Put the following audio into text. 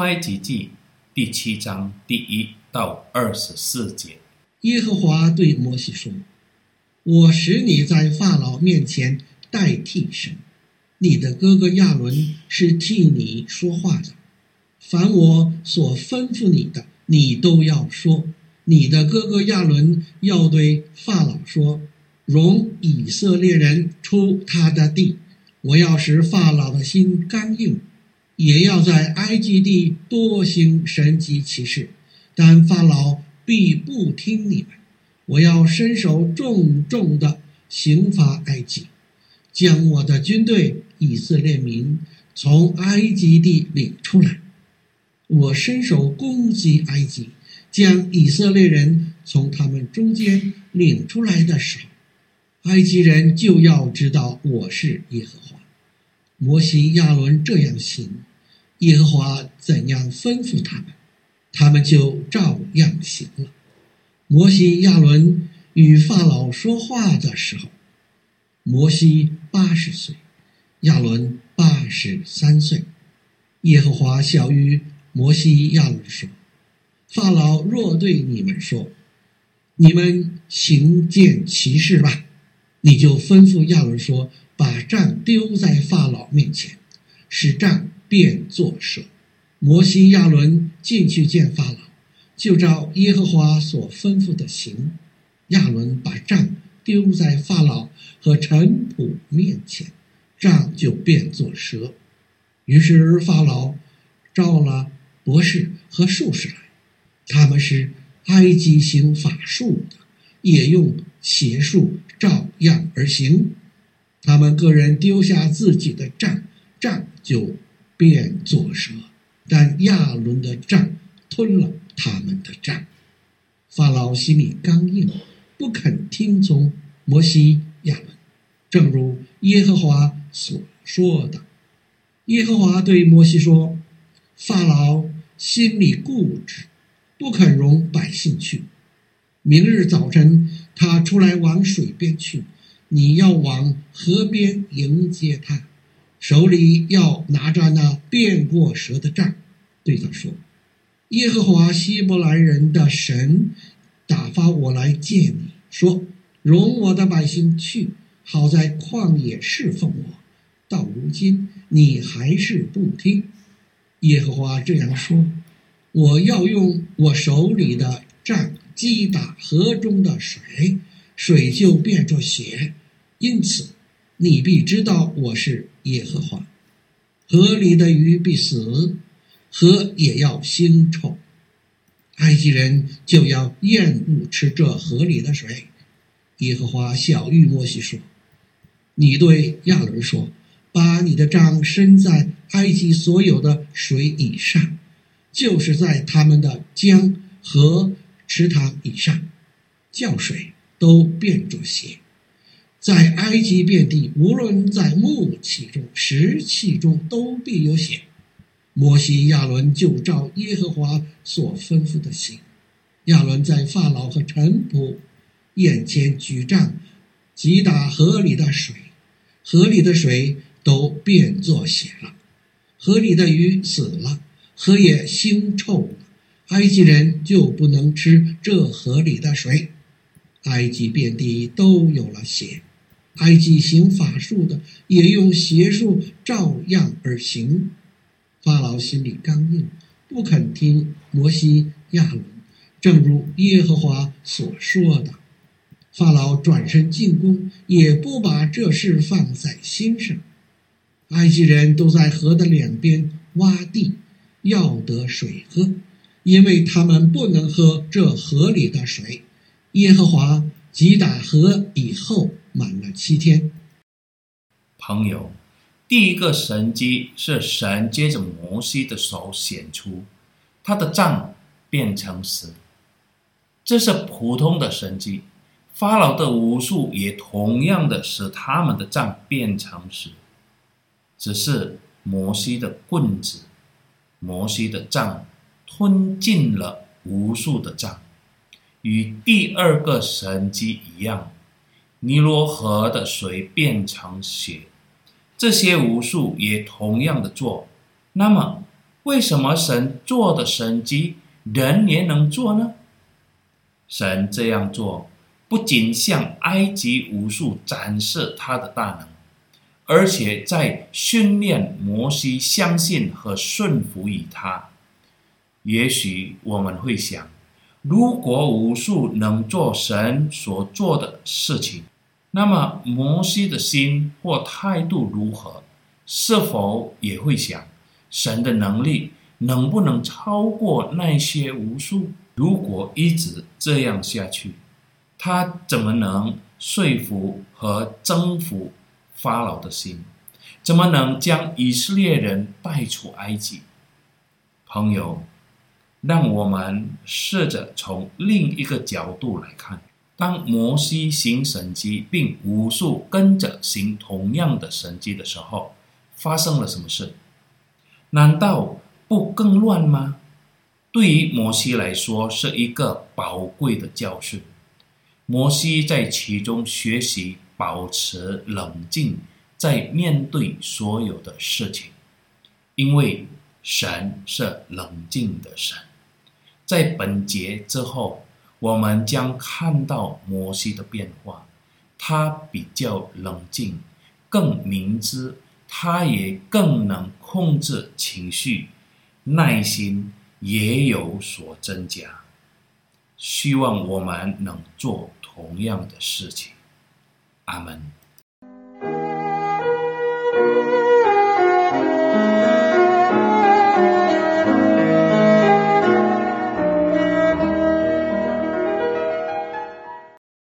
埃及记第七章第一到二十四节。耶和华对摩西说：“我使你在法老面前代替神，你的哥哥亚伦是替你说话的。凡我所吩咐你的，你都要说。你的哥哥亚伦要对法老说：容以色列人出他的地。我要使法老的心刚硬。”也要在埃及地多行神迹奇事，但法老必不听你们。我要伸手重重的刑罚埃及，将我的军队以色列民从埃及地领出来。我伸手攻击埃及，将以色列人从他们中间领出来的时候，埃及人就要知道我是耶和华。摩西、亚伦这样行。耶和华怎样吩咐他们，他们就照样行了。摩西、亚伦与法老说话的时候，摩西八十岁，亚伦八十三岁。耶和华晓諭摩西、亚伦说：“法老若对你们说，你们行见奇事吧，你就吩咐亚伦说，把杖丢在法老面前，使杖。”便作蛇。摩西亚伦进去见法老，就照耶和华所吩咐的行。亚伦把杖丢在法老和臣仆面前，杖就变作蛇。于是法老召了博士和术士来，他们是埃及行法术的，也用邪术照样而行。他们各人丢下自己的杖，杖就。变作蛇，但亚伦的杖吞了他们的杖。法老心里刚硬，不肯听从摩西、亚伦，正如耶和华所说的。耶和华对摩西说：“法老心里固执，不肯容百姓去。明日早晨，他出来往水边去，你要往河边迎接他。”手里要拿着那变过蛇的杖，对他说：“耶和华希伯来人的神打发我来见你，说容我的百姓去，好在旷野侍奉我。到如今你还是不听。耶和华这样说：我要用我手里的杖击打河中的水，水就变作血。因此。”你必知道我是耶和华，河里的鱼必死，河也要腥臭，埃及人就要厌恶吃这河里的水。耶和华晓諭摩西说：“你对亚伦说，把你的杖伸在埃及所有的水以上，就是在他们的江河池塘以上，叫水都变作血。”在埃及遍地，无论在木器中、石器中，都必有血。摩西、亚伦就照耶和华所吩咐的行。亚伦在法老和臣仆眼前举杖，击打河里的水，河里的水都变作血了。河里的鱼死了，河也腥臭了。埃及人就不能吃这河里的水。埃及遍地都有了血。埃及行法术的也用邪术照样而行。法老心里刚硬，不肯听摩西、亚伦，正如耶和华所说的。法老转身进宫，也不把这事放在心上。埃及人都在河的两边挖地，要得水喝，因为他们不能喝这河里的水。耶和华击打河以后。满了七天，朋友，第一个神迹是神接着摩西的手显出，他的杖变成蛇。这是普通的神迹，法老的巫术也同样的使他们的杖变成蛇，只是摩西的棍子，摩西的杖吞进了巫术的杖，与第二个神迹一样。尼罗河的水变成血，这些巫术也同样的做。那么，为什么神做的神迹，人也能做呢？神这样做，不仅向埃及武术展示他的大能，而且在训练摩西相信和顺服于他。也许我们会想，如果武术能做神所做的事情，那么摩西的心或态度如何？是否也会想，神的能力能不能超过那些无数？如果一直这样下去，他怎么能说服和征服法老的心？怎么能将以色列人带出埃及？朋友，让我们试着从另一个角度来看：当摩西行神迹，并无数跟着行同样的神迹的时候，发生了什么事？难道不更乱吗？对于摩西来说，是一个宝贵的教训。摩西在其中学习保持冷静，在面对所有的事情，因为神是冷静的神。在本节之后，我们将看到摩西的变化，他比较冷静，更明智，他也更能控制情绪，耐心。也有所增加，希望我们能做同样的事情。阿门。